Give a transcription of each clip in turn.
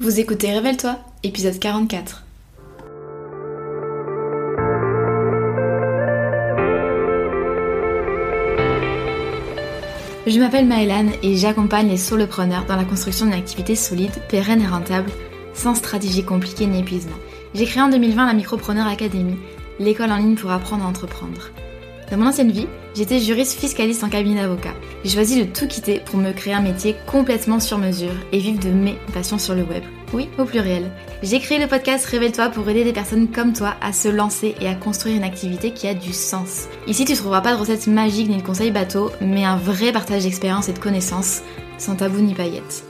Vous écoutez Révèle-toi, épisode 44. Je m'appelle Maëlan et j'accompagne les solopreneurs dans la construction d'une activité solide, pérenne et rentable, sans stratégie compliquée ni épuisement. J'ai créé en 2020 la Micropreneur Academy, l'école en ligne pour apprendre à entreprendre. Dans mon ancienne vie, j'étais juriste fiscaliste en cabinet d'avocat. J'ai choisi de tout quitter pour me créer un métier complètement sur mesure et vivre de mes passions sur le web. Oui, au pluriel. J'ai créé le podcast Révèle-toi pour aider des personnes comme toi à se lancer et à construire une activité qui a du sens. Ici, tu trouveras pas de recettes magiques ni de conseils bateaux, mais un vrai partage d'expérience et de connaissances, sans tabou ni paillettes.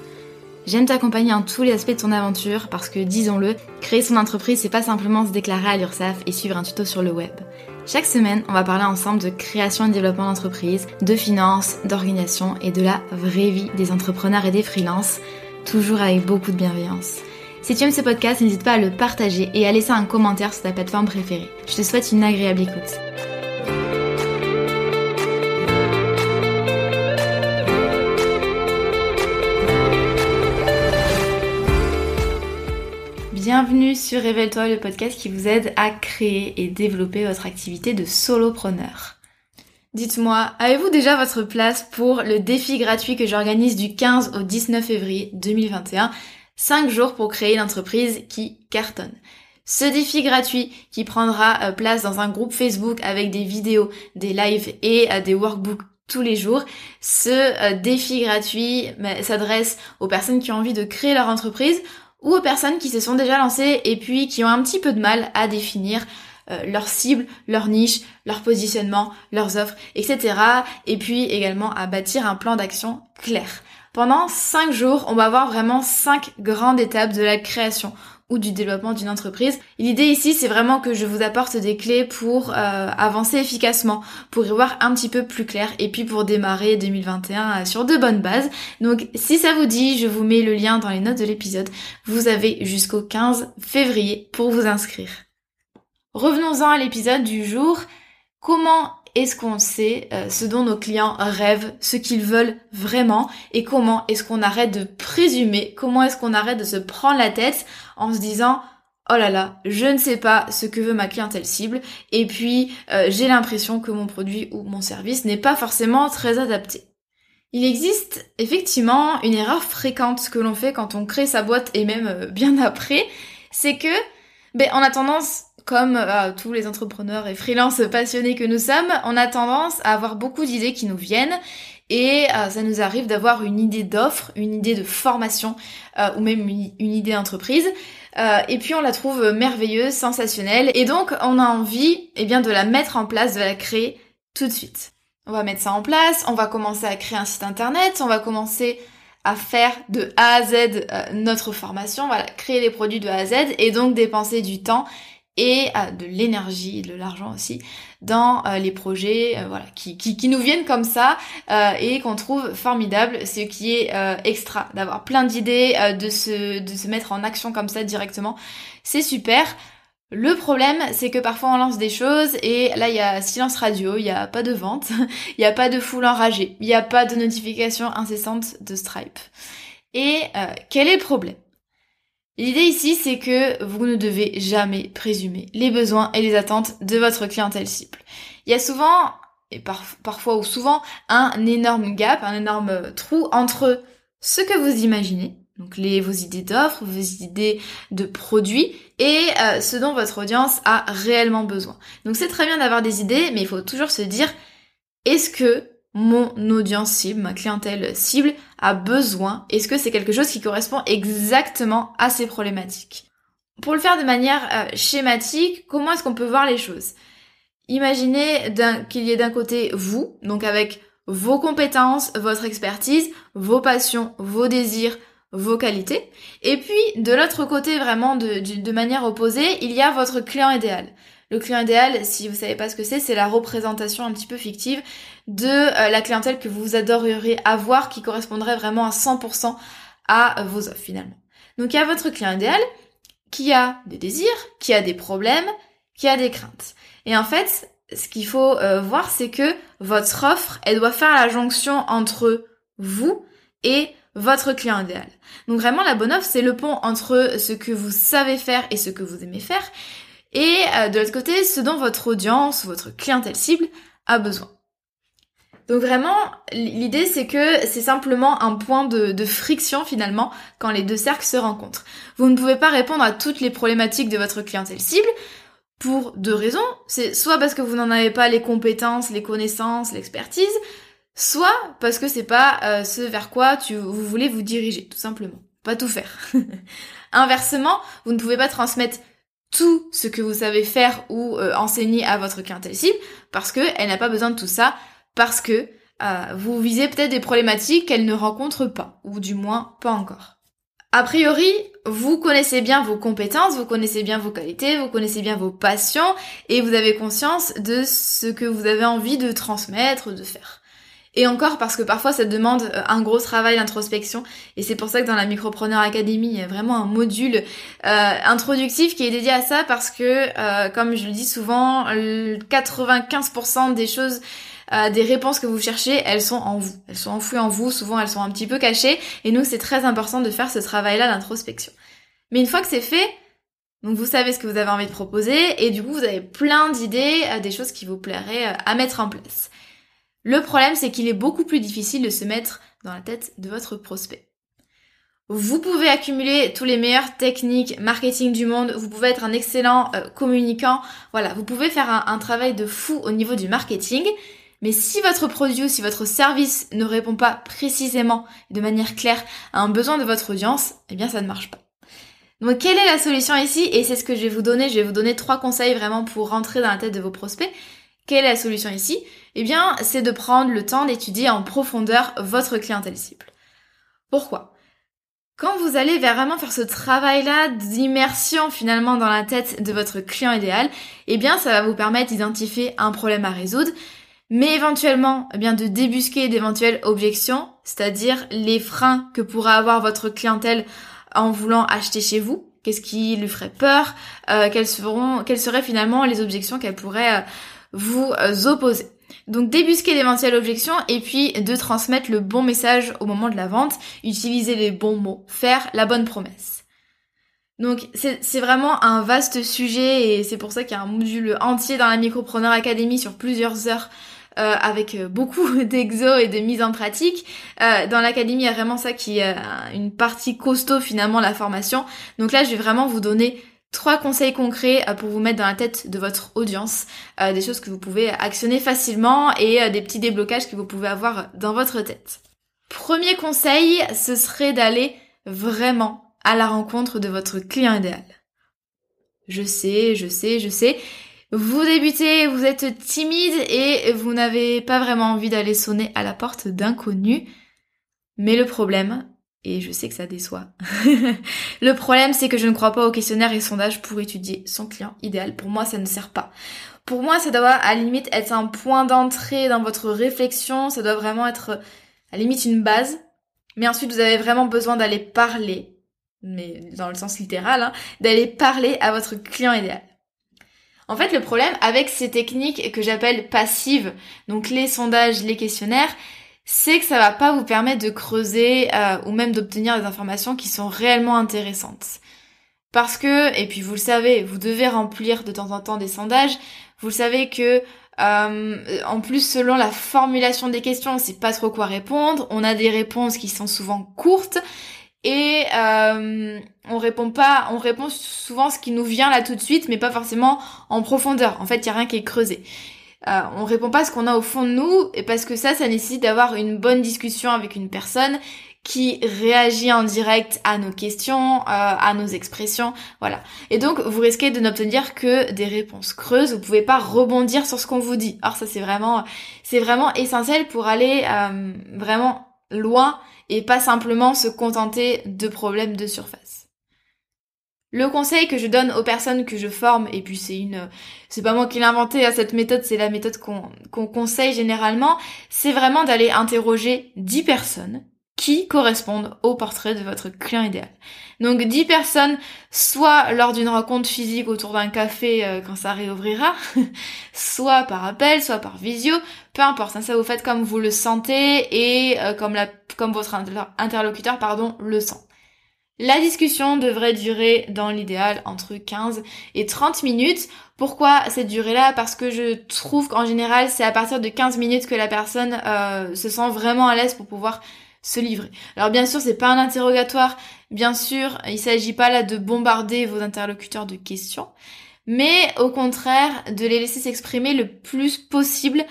J'aime t'accompagner en tous les aspects de ton aventure parce que, disons-le, créer son entreprise, c'est pas simplement se déclarer à l'URSSAF et suivre un tuto sur le web. Chaque semaine, on va parler ensemble de création et développement d'entreprise, de finances, d'organisation et de la vraie vie des entrepreneurs et des freelances, toujours avec beaucoup de bienveillance. Si tu aimes ce podcast, n'hésite pas à le partager et à laisser un commentaire sur ta plateforme préférée. Je te souhaite une agréable écoute. Bienvenue sur Révèle-toi, le podcast qui vous aide à créer et développer votre activité de solopreneur. Dites-moi, avez-vous déjà votre place pour le défi gratuit que j'organise du 15 au 19 février 2021 5 jours pour créer une entreprise qui cartonne? Ce défi gratuit qui prendra euh, place dans un groupe Facebook avec des vidéos, des lives et euh, des workbooks tous les jours. Ce euh, défi gratuit s'adresse aux personnes qui ont envie de créer leur entreprise ou aux personnes qui se sont déjà lancées et puis qui ont un petit peu de mal à définir euh, leur cible, leur niche, leur positionnement, leurs offres, etc. Et puis également à bâtir un plan d'action clair. Pendant 5 jours, on va voir vraiment 5 grandes étapes de la création ou du développement d'une entreprise. L'idée ici, c'est vraiment que je vous apporte des clés pour euh, avancer efficacement, pour y voir un petit peu plus clair et puis pour démarrer 2021 euh, sur de bonnes bases. Donc si ça vous dit, je vous mets le lien dans les notes de l'épisode. Vous avez jusqu'au 15 février pour vous inscrire. Revenons-en à l'épisode du jour. Comment est-ce qu'on sait euh, ce dont nos clients rêvent, ce qu'ils veulent vraiment et comment est-ce qu'on arrête de présumer, comment est-ce qu'on arrête de se prendre la tête en se disant oh là là, je ne sais pas ce que veut ma clientèle cible et puis euh, j'ai l'impression que mon produit ou mon service n'est pas forcément très adapté. Il existe effectivement une erreur fréquente que l'on fait quand on crée sa boîte et même euh, bien après, c'est que ben, on a tendance comme euh, tous les entrepreneurs et freelances passionnés que nous sommes, on a tendance à avoir beaucoup d'idées qui nous viennent et euh, ça nous arrive d'avoir une idée d'offre, une idée de formation euh, ou même une, idée d'entreprise. et puis on la trouve merveilleuse, sensationnelle et donc on a envie eh bien, de la mettre en place, de la créer tout de suite. On va mettre ça en place, on va commencer à créer un site internet, on va commencer à faire de A à Z notre formation, on va créer des produits de A à Z et donc dépenser du temps et euh, de l'énergie de l'argent aussi dans euh, les projets euh, voilà qui, qui, nous viennent comme ça et qu'on trouve formidable ce qui est extra d'avoir plein d'idées de se de se mettre en action comme ça directement. C'est super. Le problème, c'est que parfois on lance des choses et là il y a silence radio, il n'y a pas de vente, il n'y a pas de foule enragée, il n'y a pas de notification incessante de Stripe. Et quel est le problème? L'idée ici, c'est que vous ne devez jamais présumer les besoins et les attentes de votre clientèle cible. Il y a souvent, et parfois ou souvent, un énorme gap, un énorme trou entre ce que vous imaginez, donc vos idées d'offres, vos idées de produits, et euh, ce dont votre audience a réellement besoin. Donc c'est très bien d'avoir des idées, mais il faut toujours se dire, est-ce que mon audience cible, ma clientèle cible a besoin Est-ce que c'est quelque chose qui correspond exactement à ces problématiques? Pour le faire de manière euh, schématique, comment est-ce qu'on peut voir les choses? Imaginez qu'il y ait d'un côté vous, donc avec vos compétences, votre expertise, vos passions, vos désirs, vos qualités. Et puis, de l'autre côté, vraiment de, de, manière opposée, il y a votre client idéal. Le client idéal, si vous savez pas ce que c'est, c'est la représentation un petit peu fictive de euh, la clientèle que vous adoreriez avoir qui correspondrait vraiment à 100% à vos offres finalement. Donc il y a votre client idéal qui a des désirs, qui a des problèmes, qui a des craintes. Et en fait, ce qu'il faut euh, voir, c'est que votre offre, elle doit faire la jonction entre vous et votre client idéal. Donc vraiment, la bonne offre, c'est le pont entre ce que vous savez faire et ce que vous aimez faire, et euh, de l'autre côté, ce dont votre audience, votre clientèle cible a besoin. Donc vraiment, l'idée c'est que c'est simplement un point de, friction finalement quand les deux cercles se rencontrent. Vous ne pouvez pas répondre à toutes les problématiques de votre clientèle cible pour deux raisons. C'est soit parce que vous n'en avez pas les compétences, les connaissances, l'expertise, soit parce que c'est pas euh, ce vers quoi tu, vous voulez vous diriger, tout simplement. Pas tout faire. Inversement, vous ne pouvez pas transmettre tout ce que vous savez faire ou euh, enseigner à votre clientèle cible parce que elle n'a pas besoin de tout ça parce que euh, vous visez peut-être des problématiques qu'elle ne rencontre pas, ou du moins pas encore. A priori, vous connaissez bien vos compétences, vous connaissez bien vos qualités, vous connaissez bien vos passions, et vous avez conscience de ce que vous avez envie de transmettre, de faire. Et encore parce que parfois ça demande euh, un gros travail d'introspection et c'est pour ça que dans la Micropreneur Academy il y a vraiment un module euh, introductif qui est dédié à ça parce que comme je le dis souvent 95% des choses euh, des réponses que vous cherchez, elles sont en vous. Elles sont enfouies en vous, souvent elles sont un petit peu cachées, et nous c'est très important de faire ce travail-là d'introspection. Mais une fois que c'est fait, vous savez ce que vous avez envie de proposer, et du coup vous avez plein d'idées, euh, des choses qui vous plairaient euh, à mettre en place. Le problème c'est qu'il est beaucoup plus difficile de se mettre dans la tête de votre prospect. Vous pouvez accumuler tous les meilleures techniques marketing du monde, vous pouvez être un excellent communicant, voilà, vous pouvez faire un, un, travail de fou au niveau du marketing, mais si votre produit ou si votre service ne répond pas précisément et de manière claire à un besoin de votre audience, eh bien ça ne marche pas. Donc quelle est la solution ici? Et c'est ce que je vais vous donner. Je vais vous donner trois conseils vraiment pour rentrer dans la tête de vos prospects. Quelle est la solution ici Eh bien, c'est de prendre le temps d'étudier en profondeur votre clientèle cible. Pourquoi? Quand vous allez vraiment faire ce travail-là d'immersion finalement dans la tête de votre client idéal, eh bien ça va vous permettre d'identifier un problème à résoudre, mais éventuellement eh bien de débusquer d'éventuelles objections, c'est-à-dire les freins que pourra avoir votre clientèle en voulant acheter chez vous. Qu'est-ce qui lui ferait peur? Euh, quelles, seraient finalement les objections qu'elle pourrait euh, vous euh, opposer. Donc débusquer d'éventuelles objections et puis de transmettre le bon message au moment de la vente, utiliser les bons mots, faire la bonne promesse. Donc c'est vraiment un vaste sujet et c'est pour ça qu'il y a un module entier dans la Micropreneur Academy sur plusieurs heures euh, avec euh, beaucoup d'exos et de mise en pratique. Dans l'académie, il y a vraiment ça qui est une partie costaud finalement la formation. Donc là, je vais vraiment vous donner trois conseils concrets pour vous mettre dans la tête de votre audience, des choses que vous pouvez actionner facilement et des petits déblocages que vous pouvez avoir dans votre tête. Premier conseil, ce serait d'aller vraiment à la rencontre de votre client idéal. Je sais, je sais, je sais, vous débutez, vous êtes timide et vous n'avez pas vraiment envie d'aller sonner à la porte d'inconnus. Mais le problème, et je sais que ça déçoit, le problème c'est que je ne crois pas aux questionnaires et sondages pour étudier son client idéal. Pour moi, ça ne sert pas. Pour moi, ça doit à la limite être un point d'entrée dans votre réflexion, ça doit vraiment être à limite une base. Mais ensuite, vous avez vraiment besoin d'aller parler, mais dans le sens littéral, hein, d'aller parler à votre client idéal. En fait, le problème avec ces techniques que j'appelle passives, donc les sondages, les questionnaires, c'est que ça va pas vous permettre de creuser euh, ou même d'obtenir des informations qui sont réellement intéressantes. Parce que, et puis vous le savez, vous devez remplir de temps en temps des sondages. Vous le savez que euh, en plus, selon la formulation des questions, on sait pas trop quoi répondre. On a des réponses qui sont souvent courtes et euh, on répond pas, on répond souvent ce qui nous vient là tout de suite, mais pas forcément en profondeur. En fait, il y a rien qui est creusé. Euh, on répond pas ce qu'on a au fond de nous, et parce que ça, ça nécessite d'avoir une bonne discussion avec une personne qui réagit en direct à nos questions, euh, à nos expressions, voilà. Et donc, vous risquez de n'obtenir que des réponses creuses. Vous pouvez pas rebondir sur ce qu'on vous dit. Alors ça, c'est vraiment, c'est vraiment essentiel pour aller euh, vraiment loin et pas simplement se contenter de problèmes de surface. Le conseil que je donne aux personnes que je forme, et puis c'est une, c'est pas moi qui l'ai inventé, à hein, cette méthode, c'est la méthode qu'on conseille généralement, c'est vraiment d'aller interroger 10 personnes qui correspondent au portrait de votre client idéal. Donc 10 personnes, soit lors d'une rencontre physique autour d'un café euh, quand ça réouvrira, soit par appel, soit par visio, peu importe, hein, ça vous faites comme vous le sentez et euh, comme, la, comme votre interlocuteur pardon, le sent. La discussion devrait durer dans l'idéal entre 15 et 30 minutes. Pourquoi cette durée-là? Parce que je trouve qu'en général c'est à partir de 15 minutes que la personne euh, se sent vraiment à l'aise pour pouvoir se livrer. Alors bien sûr, c'est pas un interrogatoire, bien sûr, il s'agit pas là de bombarder vos interlocuteurs de questions, mais au contraire de les laisser s'exprimer le plus possible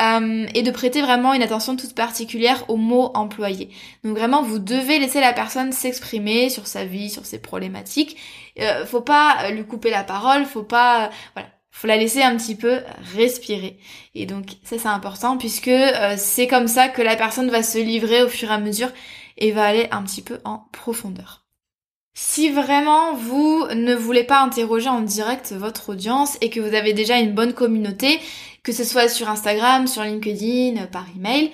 euh, et de prêter vraiment une attention toute particulière aux mots employés. Donc vraiment, vous devez laisser la personne s'exprimer sur sa vie, sur ses problématiques. Euh, faut pas lui couper la parole, faut pas, voilà, faut la laisser un petit peu respirer. Et donc ça c'est important puisque euh, c'est comme ça que la personne va se livrer au fur et à mesure et va aller un petit peu en profondeur. Si vraiment vous ne voulez pas interroger en direct votre audience et que vous avez déjà une bonne communauté, que ce soit sur Instagram, sur LinkedIn, par email,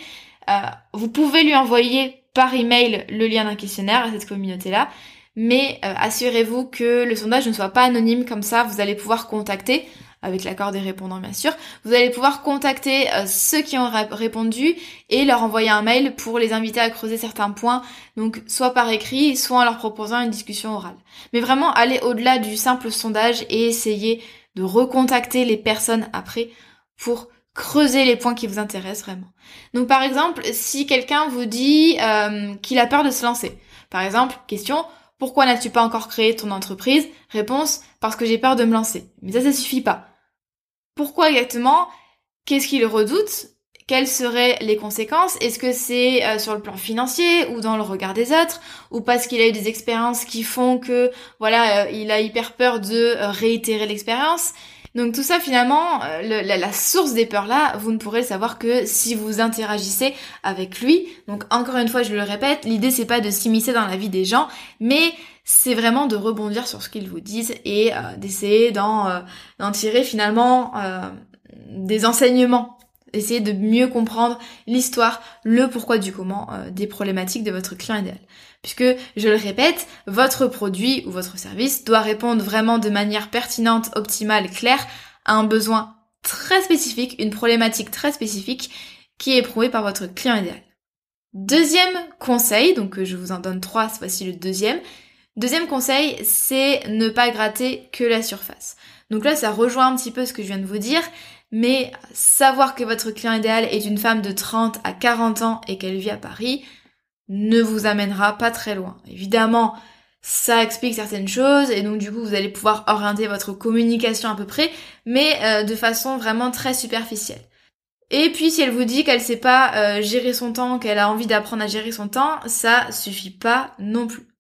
euh, vous pouvez lui envoyer par email le lien d'un questionnaire à cette communauté-là. Mais euh, assurez-vous que le sondage ne soit pas anonyme, comme ça vous allez pouvoir contacter avec l'accord des répondants bien sûr, vous allez pouvoir contacter euh, ceux qui ont répondu et leur envoyer un mail pour les inviter à creuser certains points, donc soit par écrit, soit en leur proposant une discussion orale. Mais vraiment aller au-delà du simple sondage et essayer de recontacter les personnes après pour creuser les points qui vous intéressent vraiment. Donc par exemple, si quelqu'un vous dit euh, qu'il a peur de se lancer, par exemple, question, pourquoi n'as-tu pas encore créé ton entreprise? Réponse, parce que j'ai peur de me lancer. Mais ça, ça suffit pas. Pourquoi exactement Qu'est-ce qu'il redoute Quelles seraient les conséquences? Est-ce que c'est euh, sur le plan financier ou dans le regard des autres? Ou parce qu'il a eu des expériences qui font que, voilà, euh, il a hyper peur de euh, réitérer l'expérience? Donc tout ça finalement, la, la, source des peurs là, vous ne pourrez le savoir que si vous interagissez avec lui. Donc encore une fois, je le répète, l'idée c'est pas de s'immiscer dans la vie des gens, mais c'est vraiment de rebondir sur ce qu'ils vous disent et euh, d'essayer d'en, euh, d'en tirer finalement euh, des enseignements. Essayer de mieux comprendre l'histoire, le pourquoi du comment des problématiques de votre client idéal. Puisque, je le répète, votre produit ou votre service doit répondre vraiment de manière pertinente, optimale, claire à un besoin très spécifique, une problématique très spécifique qui est éprouvée par votre client idéal. Deuxième conseil, donc je vous en donne trois, fois-ci le deuxième, Deuxième conseil, c'est ne pas gratter que la surface. Donc là, ça rejoint un petit peu ce que je viens de vous dire, mais savoir que votre client idéal est une femme de 30 à 40 ans et qu'elle vit à Paris ne vous amènera pas très loin. Évidemment, ça explique certaines choses et donc du coup vous allez pouvoir orienter votre communication à peu près, mais euh, de façon vraiment très superficielle. Et puis si elle vous dit qu'elle sait pas euh, gérer son temps, qu'elle a envie d'apprendre à gérer son temps, ça suffit pas non plus.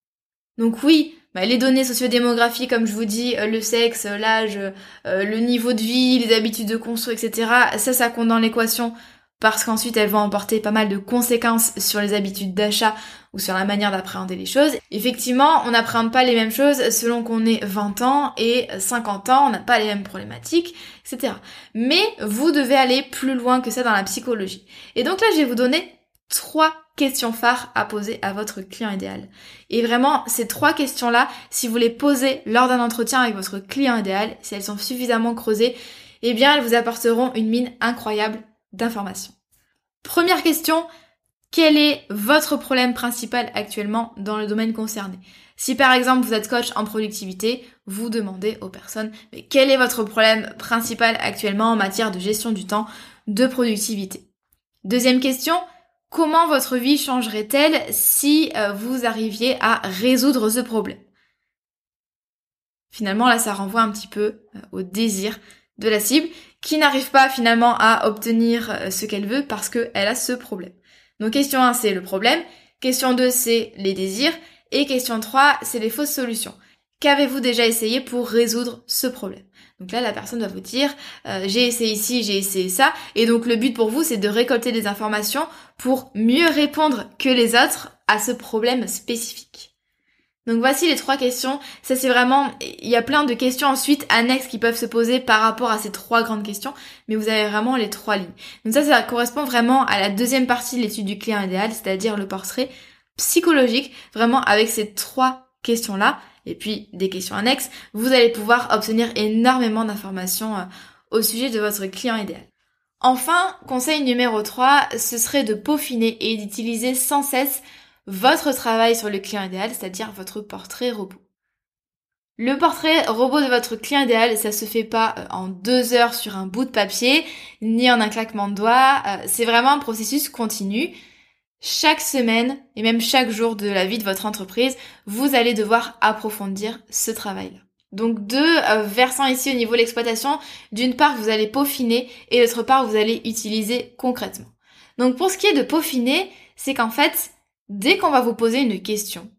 Donc oui, bah, les données sociodémographiques, comme je vous dis, euh, le sexe, l'âge, euh, le niveau de vie, les habitudes de conso, etc., ça, ça compte dans l'équation parce qu'ensuite elles vont emporter pas mal de conséquences sur les habitudes d'achat ou sur la manière d'appréhender les choses. Effectivement, on n'appréhende pas les mêmes choses selon qu'on ait 20 ans et 50 ans, on n'a pas les mêmes problématiques, etc. Mais vous devez aller plus loin que ça dans la psychologie. Et donc là, je vais vous donner trois questions phares à poser à votre client idéal. Et vraiment, ces trois questions-là, si vous les posez lors d'un entretien avec votre client idéal, si elles sont suffisamment creusées, eh bien, elles vous apporteront une mine incroyable d'informations. Première question, quel est votre problème principal actuellement dans le domaine concerné? Si par exemple vous êtes coach en productivité, vous demandez aux personnes mais quel est votre problème principal actuellement en matière de gestion du temps, de productivité? Deuxième question, Comment votre vie changerait-elle si euh, vous arriviez à résoudre ce problème? Finalement, là, ça renvoie un petit peu euh, au désir de la cible qui n'arrive pas finalement à obtenir euh, ce qu'elle veut parce qu'elle a ce problème. Donc question 1, c'est le problème. Question 2, c'est les désirs. Et question 3, c'est les fausses solutions. Qu'avez-vous déjà essayé pour résoudre ce problème? Donc là, la personne va vous dire, euh, j'ai essayé ici, j'ai essayé ça. Et donc le but pour vous, c'est de récolter des informations pour mieux répondre que les autres à ce problème spécifique. Donc voici les trois questions. Ça c'est vraiment, il y a plein de questions ensuite annexes qui peuvent se poser par rapport à ces trois grandes questions, mais vous avez vraiment les trois lignes. Donc ça, ça correspond vraiment à la deuxième partie de l'étude du client idéal, c'est-à-dire le portrait psychologique, vraiment avec ces trois questions-là, et puis des questions annexes, vous allez pouvoir obtenir énormément d'informations euh, au sujet de votre client idéal. Enfin, conseil numéro 3, ce serait de peaufiner et d'utiliser sans cesse votre travail sur le client idéal, c'est-à-dire votre portrait robot. Le portrait robot de votre client idéal, ça se fait pas euh, en deux heures sur un bout de papier, ni en un claquement de doigts. Euh, c'est vraiment un processus continu. Chaque semaine et même chaque jour de la vie de votre entreprise, vous allez devoir approfondir ce travail-là. Donc deux euh, versants ici au niveau de l'exploitation. D'une part, vous allez peaufiner et d'autre part, vous allez utiliser concrètement. Donc pour ce qui est de peaufiner, c'est qu'en fait, dès qu'on va vous poser une question,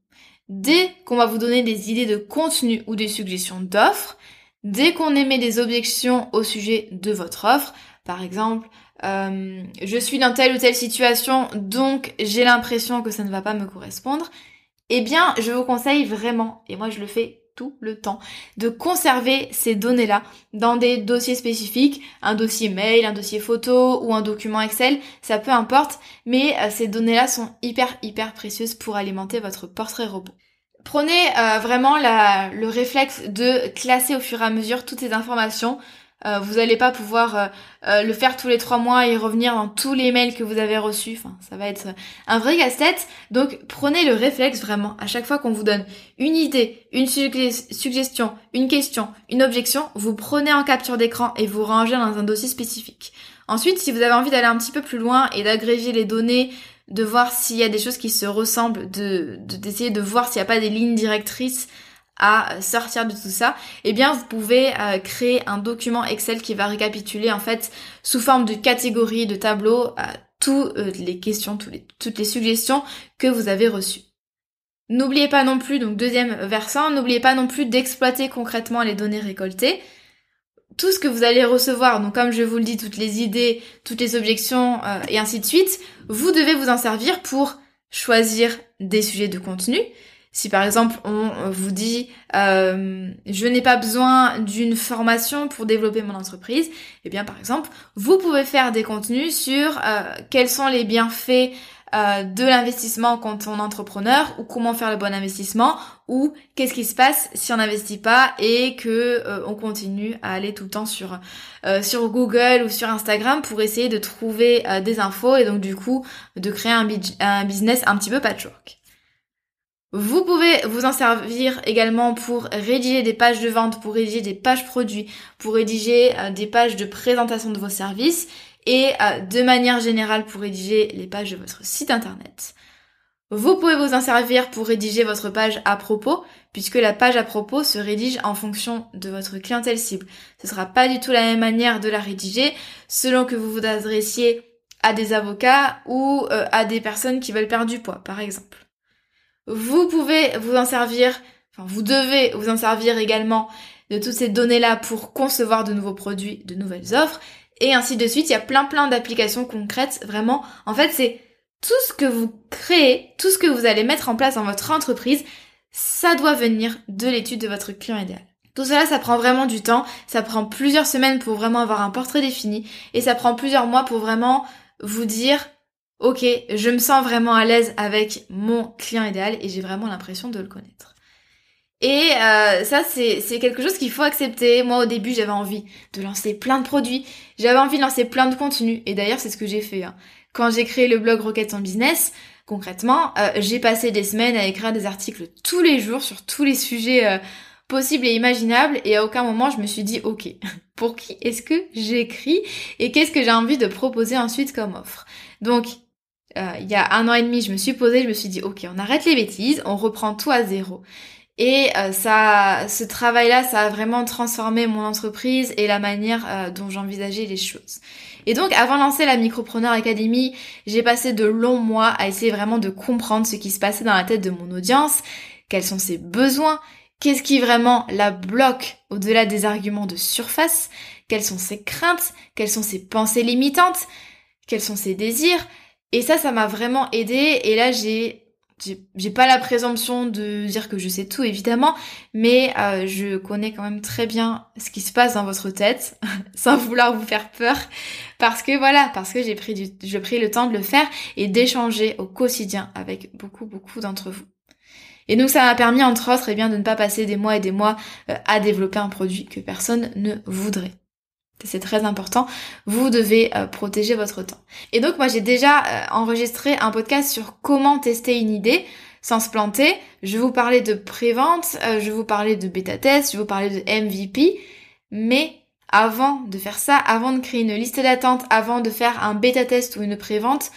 dès qu'on va vous donner des idées de contenu ou des suggestions d'offres, dès qu'on émet des objections au sujet de votre offre, par exemple, euh, je suis dans telle ou telle situation, donc j'ai l'impression que ça ne va pas me correspondre, eh bien, je vous conseille vraiment, et moi je le fais tout le temps, de conserver ces données-là dans des dossiers spécifiques, un dossier mail, un dossier photo ou un document Excel, ça peu importe, mais euh, ces données-là sont hyper hyper précieuses pour alimenter votre portrait robot. Prenez euh, vraiment le réflexe de classer au fur et à mesure toutes ces informations euh, vous n'allez pas pouvoir euh, euh, le faire tous les trois mois et revenir dans tous les mails que vous avez reçus. Enfin, ça va être un vrai casse-tête. Donc, prenez le réflexe vraiment à chaque fois qu'on vous donne une idée, une suggestion, une question, une objection, vous prenez en capture d'écran et vous rangez dans un dossier spécifique. Ensuite, si vous avez envie d'aller un petit peu plus loin et d'agréger les données, de voir s'il y a des choses qui se ressemblent, de d'essayer de voir s'il n'y a pas des lignes directrices à sortir de tout ça, eh bien vous pouvez euh, créer un document Excel qui va récapituler en fait sous forme de catégories, de tableaux, euh, toutes euh, les questions, toutes les suggestions que vous avez reçues. N'oubliez pas non plus, donc deuxième versant, n'oubliez pas non plus d'exploiter concrètement les données récoltées. Tout ce que vous allez recevoir, donc comme je vous le dis, toutes les idées, toutes les objections et ainsi de suite, vous devez vous en servir pour choisir des sujets de contenu, si par exemple on vous dit euh, je n'ai pas besoin d'une formation pour développer mon entreprise, eh bien par exemple vous pouvez faire des contenus sur euh, quels sont les bienfaits euh, de l'investissement quand on est entrepreneur ou comment faire le bon investissement ou qu'est-ce qui se passe si on n'investit pas et que on continue à aller tout le temps sur sur Google ou sur Instagram pour essayer de trouver des infos et donc du coup de créer un, un business un petit peu patchwork. Vous pouvez vous en servir également pour rédiger des pages de vente, pour rédiger des pages produits, pour rédiger euh, des pages de présentation de vos services et euh, de manière générale pour rédiger les pages de votre site internet. Vous pouvez vous en servir pour rédiger votre page à propos, puisque la page à propos se rédige en fonction de votre clientèle cible. Ce sera pas du tout la même manière de la rédiger selon que vous vous adressiez à des avocats ou euh, à des personnes qui veulent perdre du poids, par exemple. Vous pouvez vous en servir, enfin vous devez vous en servir également de toutes ces données-là pour concevoir de nouveaux produits, de nouvelles offres, et ainsi de suite. Il y a plein plein d'applications concrètes, vraiment. En fait, c'est tout ce que vous créez, tout ce que vous allez mettre en place dans votre entreprise, ça doit venir de l'étude de votre client idéal. Tout cela, ça prend vraiment du temps, ça prend plusieurs semaines pour vraiment avoir un portrait défini, et ça prend plusieurs mois pour vraiment vous dire ok, je me sens vraiment à l'aise avec mon client idéal et j'ai vraiment l'impression de le connaître. Et euh, ça, c'est quelque chose qu'il faut accepter. Moi, au début, j'avais envie de lancer plein de produits. J'avais envie de lancer plein de contenus. Et d'ailleurs, c'est ce que j'ai fait. Hein. Quand j'ai créé le blog Rocket en Business, concrètement, euh, j'ai passé des semaines à écrire des articles tous les jours sur tous les sujets euh, possibles et imaginables. Et à aucun moment, je me suis dit, ok, pour qui est-ce que j'écris et qu'est-ce que j'ai envie de proposer ensuite comme offre? Donc, euh, il y a un an et demi, je me suis posée, je me suis dit, ok, on arrête les bêtises, on reprend tout à zéro. Et euh, ça, ce travail-là, ça a vraiment transformé mon entreprise et la manière euh, dont j'envisageais les choses. Et donc, avant de lancer la Micropreneur Academy, j'ai passé de longs mois à essayer vraiment de comprendre ce qui se passait dans la tête de mon audience, quels sont ses besoins, qu'est-ce qui vraiment la bloque au-delà des arguments de surface, quelles sont ses craintes, quelles sont ses pensées limitantes, quels sont ses désirs, et ça, ça m'a vraiment aidé. Et là, j'ai j'ai pas la présomption de dire que je sais tout évidemment, mais euh, je connais quand même très bien ce qui se passe dans votre tête, sans vouloir vous faire peur, parce que voilà, parce que j'ai pris du, pris le temps de le faire et d'échanger au quotidien avec beaucoup beaucoup d'entre vous. Et donc ça m'a permis entre autres eh bien de ne pas passer des mois et des mois euh, à développer un produit que personne ne voudrait. C'est très important. Vous devez euh, protéger votre temps. Et donc moi j'ai déjà euh, enregistré un podcast sur comment tester une idée sans se planter. Je vous parler de pré-vente, euh, je vous parler de bêta test, je vous parler de MVP. Mais avant de faire ça, avant de créer une liste d'attente, avant de faire un bêta test ou une pré-vente,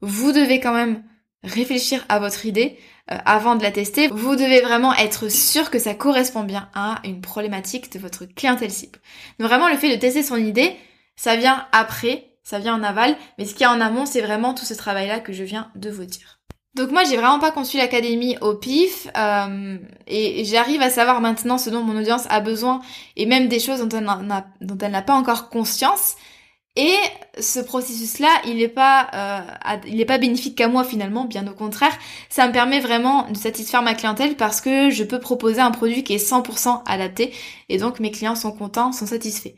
vous devez quand même réfléchir à votre idée, avant de la tester, vous devez vraiment être sûr que ça correspond bien à une problématique de votre clientèle cible. Donc vraiment, le fait de tester son idée, ça vient après, ça vient en aval, mais ce qui est en amont, c'est vraiment tout ce travail-là que je viens de vous dire. Donc moi j'ai vraiment pas conçu l'académie au pif euh, et j'arrive à savoir maintenant ce dont mon audience a besoin et même des choses dont elle n'a pas encore conscience et ce processus-là, il n'est pas, euh, il est pas bénéfique qu'à moi finalement, bien au contraire. Ça me permet vraiment de satisfaire ma clientèle parce que je peux proposer un produit qui est 100% adapté et donc mes clients sont contents, sont satisfaits.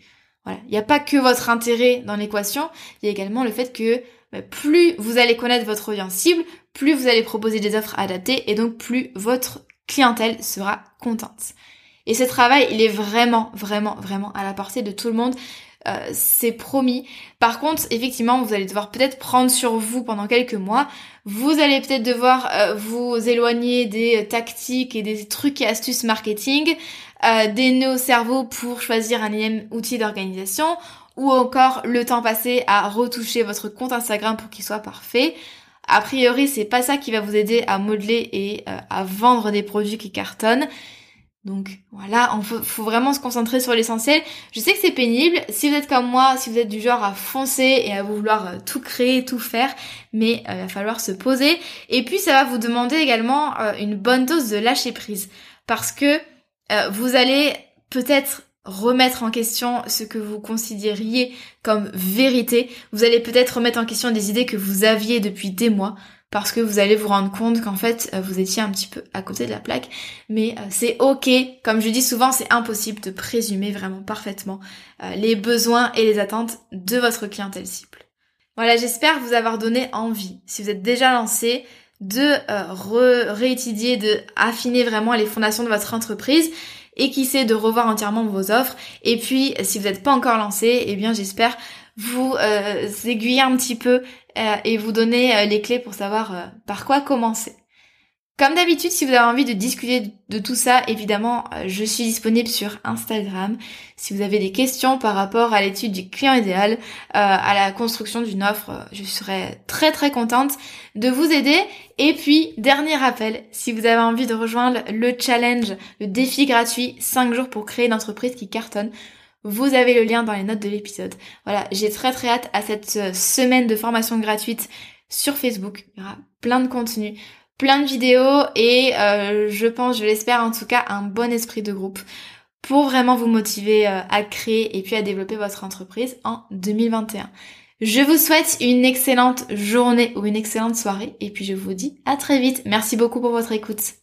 Voilà, il n'y a pas que votre intérêt dans l'équation, il y a également le fait que bah, plus vous allez connaître votre audience cible, plus vous allez proposer des offres adaptées et donc plus votre clientèle sera contente. Et ce travail, il est vraiment, vraiment, vraiment à la portée de tout le monde. Euh, c'est promis. Par contre, effectivement, vous allez devoir peut-être prendre sur vous pendant quelques mois. Vous allez peut-être devoir euh, vous éloigner des tactiques et des trucs et astuces marketing, euh, des nœuds au cerveau pour choisir un énième outil d'organisation, ou encore le temps passé à retoucher votre compte Instagram pour qu'il soit parfait. A priori, c'est pas ça qui va vous aider à modeler et à vendre des produits qui cartonnent. Donc voilà, il faut, vraiment se concentrer sur l'essentiel. Je sais que c'est pénible. Si vous êtes comme moi, si vous êtes du genre à foncer et à vouloir euh, tout créer, tout faire, mais euh, il va falloir se poser. Et puis ça va vous demander également euh, une bonne dose de lâcher prise. Parce que vous allez peut-être remettre en question ce que vous considériez comme vérité. Vous allez peut-être remettre en question des idées que vous aviez depuis des mois parce que vous allez vous rendre compte qu'en fait euh, vous étiez un petit peu à côté de la plaque. Mais euh, c'est ok. Comme je dis souvent c'est impossible de présumer vraiment parfaitement euh, les besoins et les attentes de votre clientèle cible. Voilà j'espère vous avoir donné envie si vous êtes déjà lancé de réétudier de affiner vraiment les fondations de votre entreprise et qui sait de revoir entièrement vos offres. Et puis si vous n'êtes pas encore lancé eh bien j'espère vous aiguiller un petit peu et vous donner euh, les clés pour savoir euh, par quoi commencer. Comme d'habitude, si vous avez envie de discuter de tout ça, évidemment, je suis disponible sur Instagram. Si vous avez des questions par rapport à l'étude du client idéal, à la construction d'une offre, je serais très très contente de vous aider. Et puis, dernier rappel, si vous avez envie de rejoindre le challenge, le défi gratuit 5 jours pour créer une entreprise qui cartonne, vous avez le lien dans les notes de l'épisode. Voilà, j'ai très très hâte à cette euh, semaine de formation gratuite sur Facebook. Il y aura plein de contenu, plein de vidéos et euh, je pense, je l'espère en tout cas, un bon esprit de groupe pour vraiment vous motiver euh, à créer et puis à développer votre entreprise en 2021. Je vous souhaite une excellente journée ou une excellente soirée et puis je vous dis à très vite. Merci beaucoup pour votre écoute.